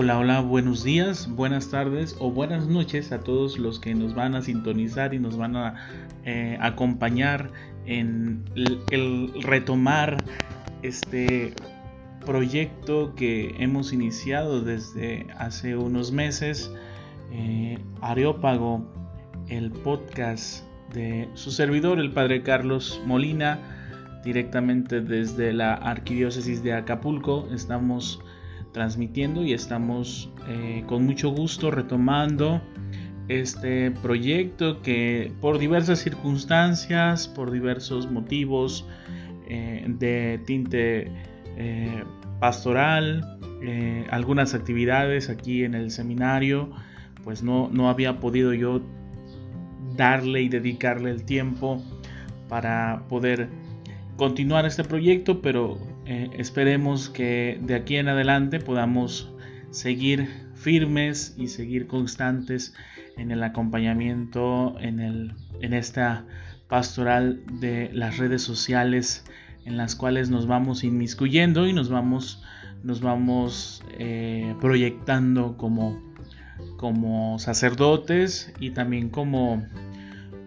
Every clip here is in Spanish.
Hola, hola, buenos días, buenas tardes o buenas noches a todos los que nos van a sintonizar y nos van a eh, acompañar en el, retomar este proyecto que hemos iniciado desde hace unos meses, eh, Areópago, el podcast de su servidor, el Padre Carlos Molina, directamente desde la Arquidiócesis de Acapulco. Estamos transmitiendo y estamos eh, con mucho gusto retomando este proyecto que por diversas circunstancias, por diversos motivos eh, de tinte eh, pastoral, algunas actividades aquí en el seminario, pues no, no había podido yo darle y dedicarle el tiempo para poder continuar este proyecto, pero eh, esperemos que de aquí en adelante podamos seguir firmes y seguir constantes en el acompañamiento en, el, en esta pastoral de las redes sociales en las cuales nos vamos inmiscuyendo y nos vamos, nos vamos eh, proyectando como, como sacerdotes y también como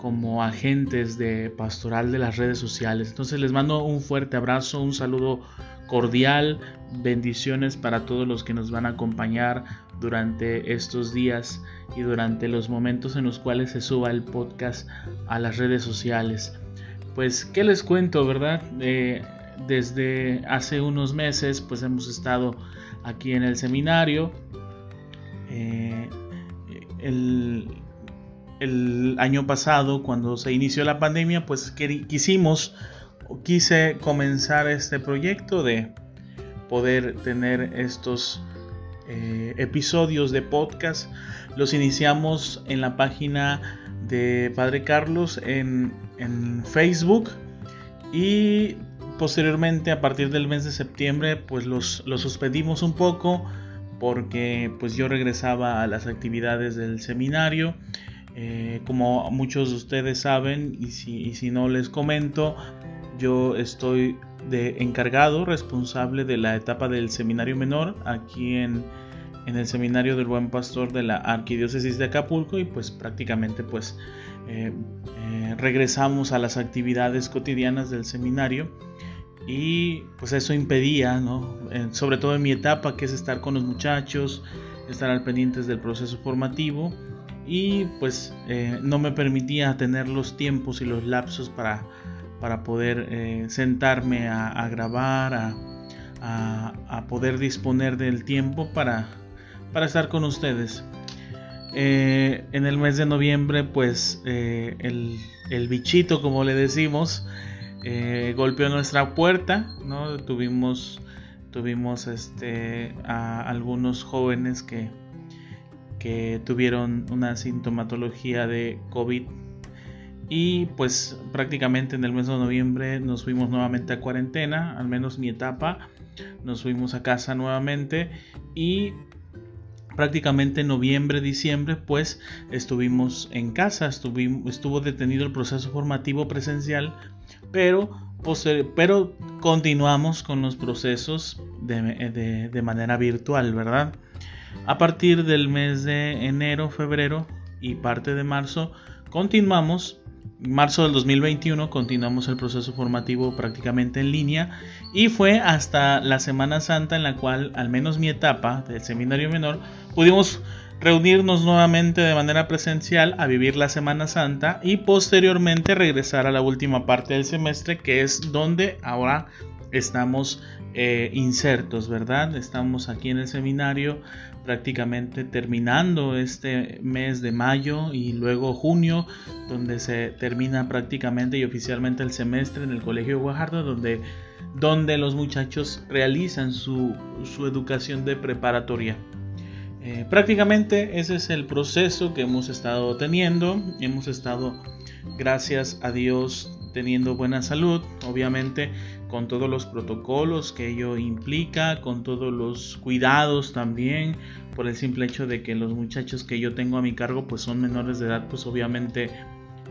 como agentes de pastoral de las redes sociales. Entonces les mando un fuerte abrazo, un saludo cordial, bendiciones para todos los que nos van a acompañar durante estos días y durante los momentos en los cuales se suba el podcast a las redes sociales. Pues, ¿qué les cuento, verdad? Eh, desde hace unos meses, pues hemos estado aquí en el seminario. Eh, el, el año pasado, cuando se inició la pandemia, pues quisimos, quise comenzar este proyecto de poder tener estos eh, episodios de podcast. Los iniciamos en la página de Padre Carlos en, Facebook y posteriormente a partir del mes de septiembre pues los, los suspendimos un poco porque pues yo regresaba a las actividades del seminario eh, como muchos de ustedes saben, y si, no les comento, yo estoy de encargado, responsable de la etapa del seminario menor aquí en, el seminario del Buen Pastor de la Arquidiócesis de Acapulco y pues prácticamente pues eh, eh, regresamos a las actividades cotidianas del seminario y pues eso impedía, ¿no? sobre todo en mi etapa que es estar con los muchachos, estar al pendientes del proceso formativo y pues eh, no me permitía tener los tiempos y los lapsos para, para poder eh, sentarme a, grabar, a, poder disponer del tiempo para, para estar con ustedes. Eh, en el mes de noviembre pues el, el, bichito como le decimos golpeó nuestra puerta, ¿no? tuvimos, tuvimos este, a algunos jóvenes que que tuvieron una sintomatología de COVID. Y pues prácticamente en el mes de noviembre nos fuimos nuevamente a cuarentena, al menos mi etapa, nos fuimos a casa nuevamente y prácticamente noviembre, diciembre, pues estuvimos en casa, estuvo detenido el proceso formativo presencial, pero, pero continuamos con los procesos de, de manera virtual, ¿verdad? A partir del mes de enero, febrero y parte de marzo, continuamos marzo del 2021 continuamos el proceso formativo prácticamente en línea y fue hasta la Semana Santa en la cual al menos mi etapa del seminario menor pudimos reunirnos nuevamente de manera presencial a vivir la Semana Santa y posteriormente regresar a la última parte del semestre que es donde ahora estamos eh, insertos, ¿verdad? Estamos aquí en el seminario prácticamente terminando este mes de mayo y luego junio, donde se termina prácticamente y oficialmente el semestre en el Colegio Guajardo, donde, donde los muchachos realizan su, educación de preparatoria. Eh, prácticamente ese es el proceso que hemos estado teniendo. Hemos estado, gracias a Dios, teniendo buena salud. Obviamente con todos los protocolos que ello implica, con todos los cuidados también, por el simple hecho de que los muchachos que yo tengo a mi cargo pues son menores de edad, pues obviamente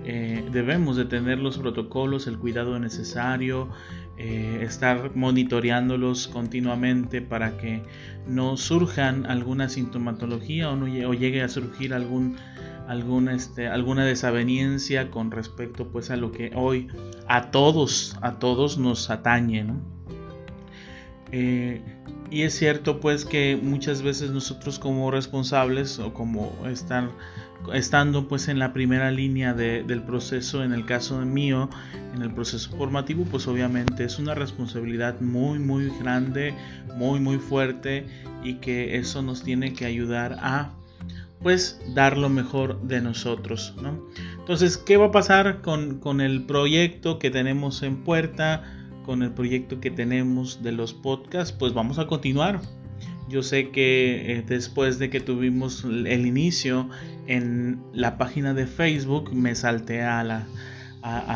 eh, debemos de tener los protocolos, el cuidado necesario, eh, estar monitoreándolos continuamente para que no surjan alguna sintomatología o, no, llegue a surgir algún, este, alguna desaveniencia con respecto pues a lo que hoy a todos, a todos nos atañe. Eh, y es cierto pues que muchas veces nosotros como responsables o como estar estando pues en la primera línea del proceso, en el caso mío, en el proceso formativo, pues obviamente es una responsabilidad muy muy grande, muy muy fuerte y que eso nos tiene que ayudar a pues dar lo mejor de nosotros, ¿no? Entonces, ¿qué va a pasar con, con el proyecto que tenemos en puerta? Con el proyecto que tenemos de los podcasts, pues vamos a continuar yo sé que eh, después de que tuvimos el inicio en la página de Facebook, me salté a,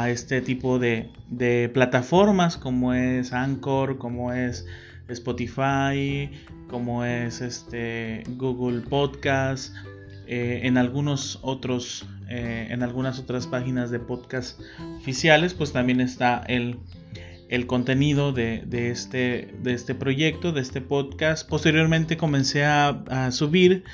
este tipo de, plataformas como es Anchor, como es Spotify, como es este Google Podcast, eh, en algunos otros, eh, en algunas otras páginas de podcast oficiales, pues también está el el contenido de, este, de este proyecto, de este podcast. Posteriormente comencé a, subir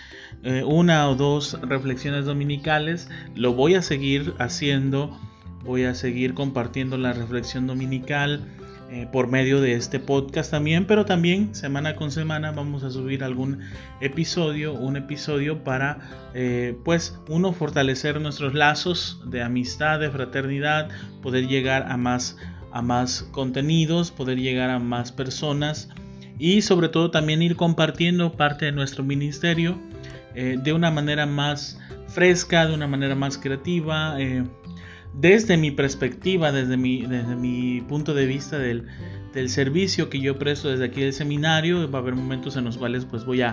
eh, una o dos reflexiones dominicales. Lo voy a seguir haciendo. Voy a seguir compartiendo la reflexión dominical eh, por medio de este podcast también. Pero también semana con semana vamos a subir algún episodio, un episodio para eh, pues uno fortalecer nuestros lazos de amistad, de fraternidad, poder llegar a más a más contenidos, poder llegar a más personas y sobre todo también ir compartiendo parte de nuestro ministerio eh, de una manera más fresca, de una manera más creativa, eh, desde mi perspectiva, desde mi, desde mi punto de vista del, del, servicio que yo presto desde aquí del seminario. Va a haber momentos en los cuales pues voy a,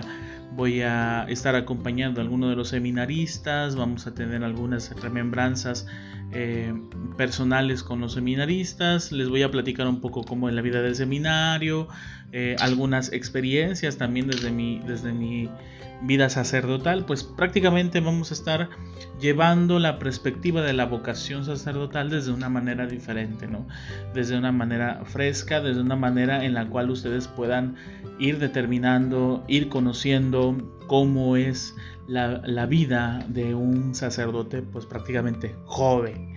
voy a estar acompañando a alguno de los seminaristas, vamos a tener algunas remembranzas eh, personales con los seminaristas, les voy a platicar un poco cómo en la vida del seminario, eh, algunas experiencias también desde mi, desde mi vida sacerdotal, pues prácticamente vamos a estar llevando la perspectiva de la vocación sacerdotal desde una manera diferente, ¿no? Desde una manera fresca, desde una manera en la cual ustedes puedan ir determinando, ir conociendo cómo es la, vida de un sacerdote pues prácticamente joven.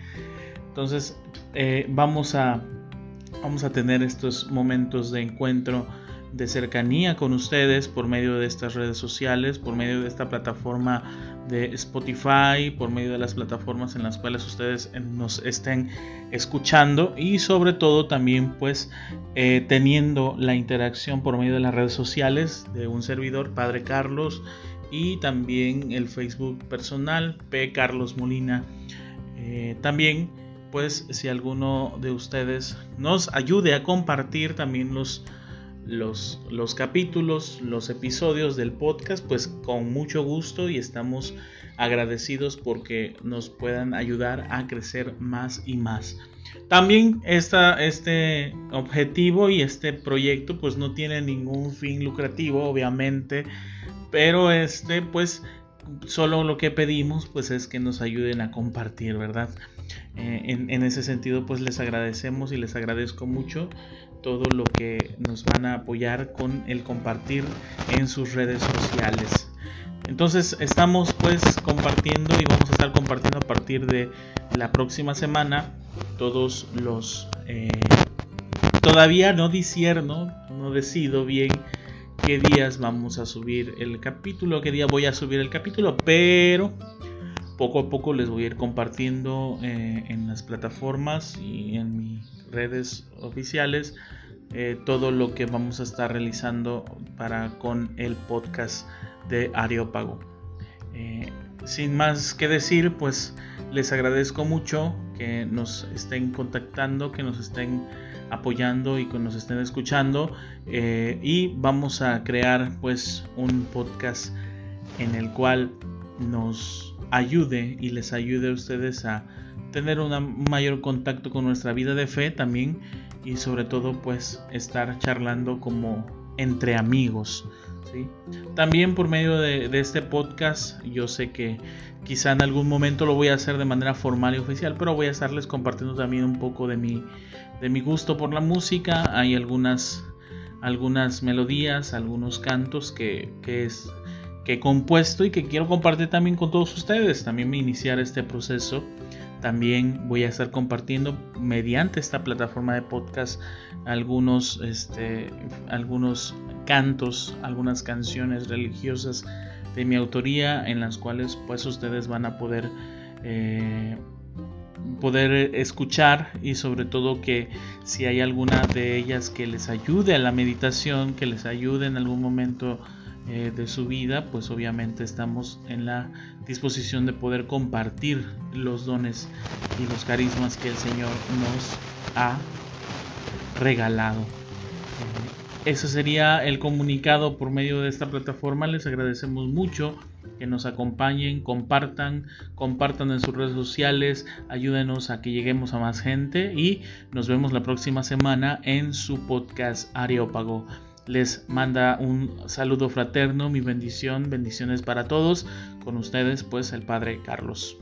Entonces eh, vamos, a, vamos a tener estos momentos de encuentro de cercanía con ustedes por medio de estas redes sociales, por medio de esta plataforma de Spotify, por medio de las plataformas en las cuales ustedes nos estén escuchando y sobre todo también pues eh, teniendo la interacción por medio de las redes sociales de un servidor, Padre Carlos, y también el Facebook personal, P. Carlos Molina. Eh, también pues si alguno de ustedes nos ayude a compartir también los los, los capítulos, los episodios del podcast, pues con mucho gusto y estamos agradecidos porque nos puedan ayudar a crecer más y más. También esta, este objetivo y este proyecto pues no tiene ningún fin lucrativo, obviamente, pero este pues solo lo que pedimos pues es que nos ayuden a compartir, ¿verdad? Eh, en, ese sentido pues les agradecemos y les agradezco mucho todo lo que nos van a apoyar con el compartir en sus redes sociales. Entonces estamos pues compartiendo y vamos a estar compartiendo a partir de la próxima semana todos los... Eh, todavía no disierno, no decido bien qué días vamos a subir el capítulo, qué día voy a subir el capítulo, pero poco a poco les voy a ir compartiendo eh, en las plataformas y en mis redes oficiales eh, todo lo que vamos a estar realizando para con el podcast de Areópago. Eh, sin más que decir, pues les agradezco mucho que nos estén contactando, que nos estén apoyando y que nos estén escuchando y vamos a crear pues un podcast en el cual nos ayude y les ayude a ustedes a tener un mayor contacto con nuestra vida de fe también y sobre todo pues estar charlando como entre amigos, ¿sí? También por medio de, este podcast, yo sé que quizá en algún momento lo voy a hacer de manera formal y oficial, pero voy a estarles compartiendo también un poco de mi, de mi gusto por la música. Hay algunas, algunas melodías, algunos cantos que, que es que he compuesto y que quiero compartir también con todos ustedes. También iniciar este proceso también voy a estar compartiendo mediante esta plataforma de podcast algunos, este, algunos cantos, algunas canciones religiosas de mi autoría en las cuales pues ustedes van a poder eh, poder escuchar y sobre todo que si hay alguna de ellas que les ayude a la meditación, que les ayude en algún momento eh, de su vida, pues obviamente estamos en la disposición de poder compartir los dones y los carismas que el Señor nos ha regalado. Eh, ese sería el comunicado por medio de esta plataforma. Les agradecemos mucho que nos acompañen, compartan, compartan en sus redes sociales, ayúdenos a que lleguemos a más gente y nos vemos la próxima semana en su podcast Areópago les manda un saludo fraterno, mi bendición, bendiciones para todos. Con ustedes, pues, el Padre Carlos.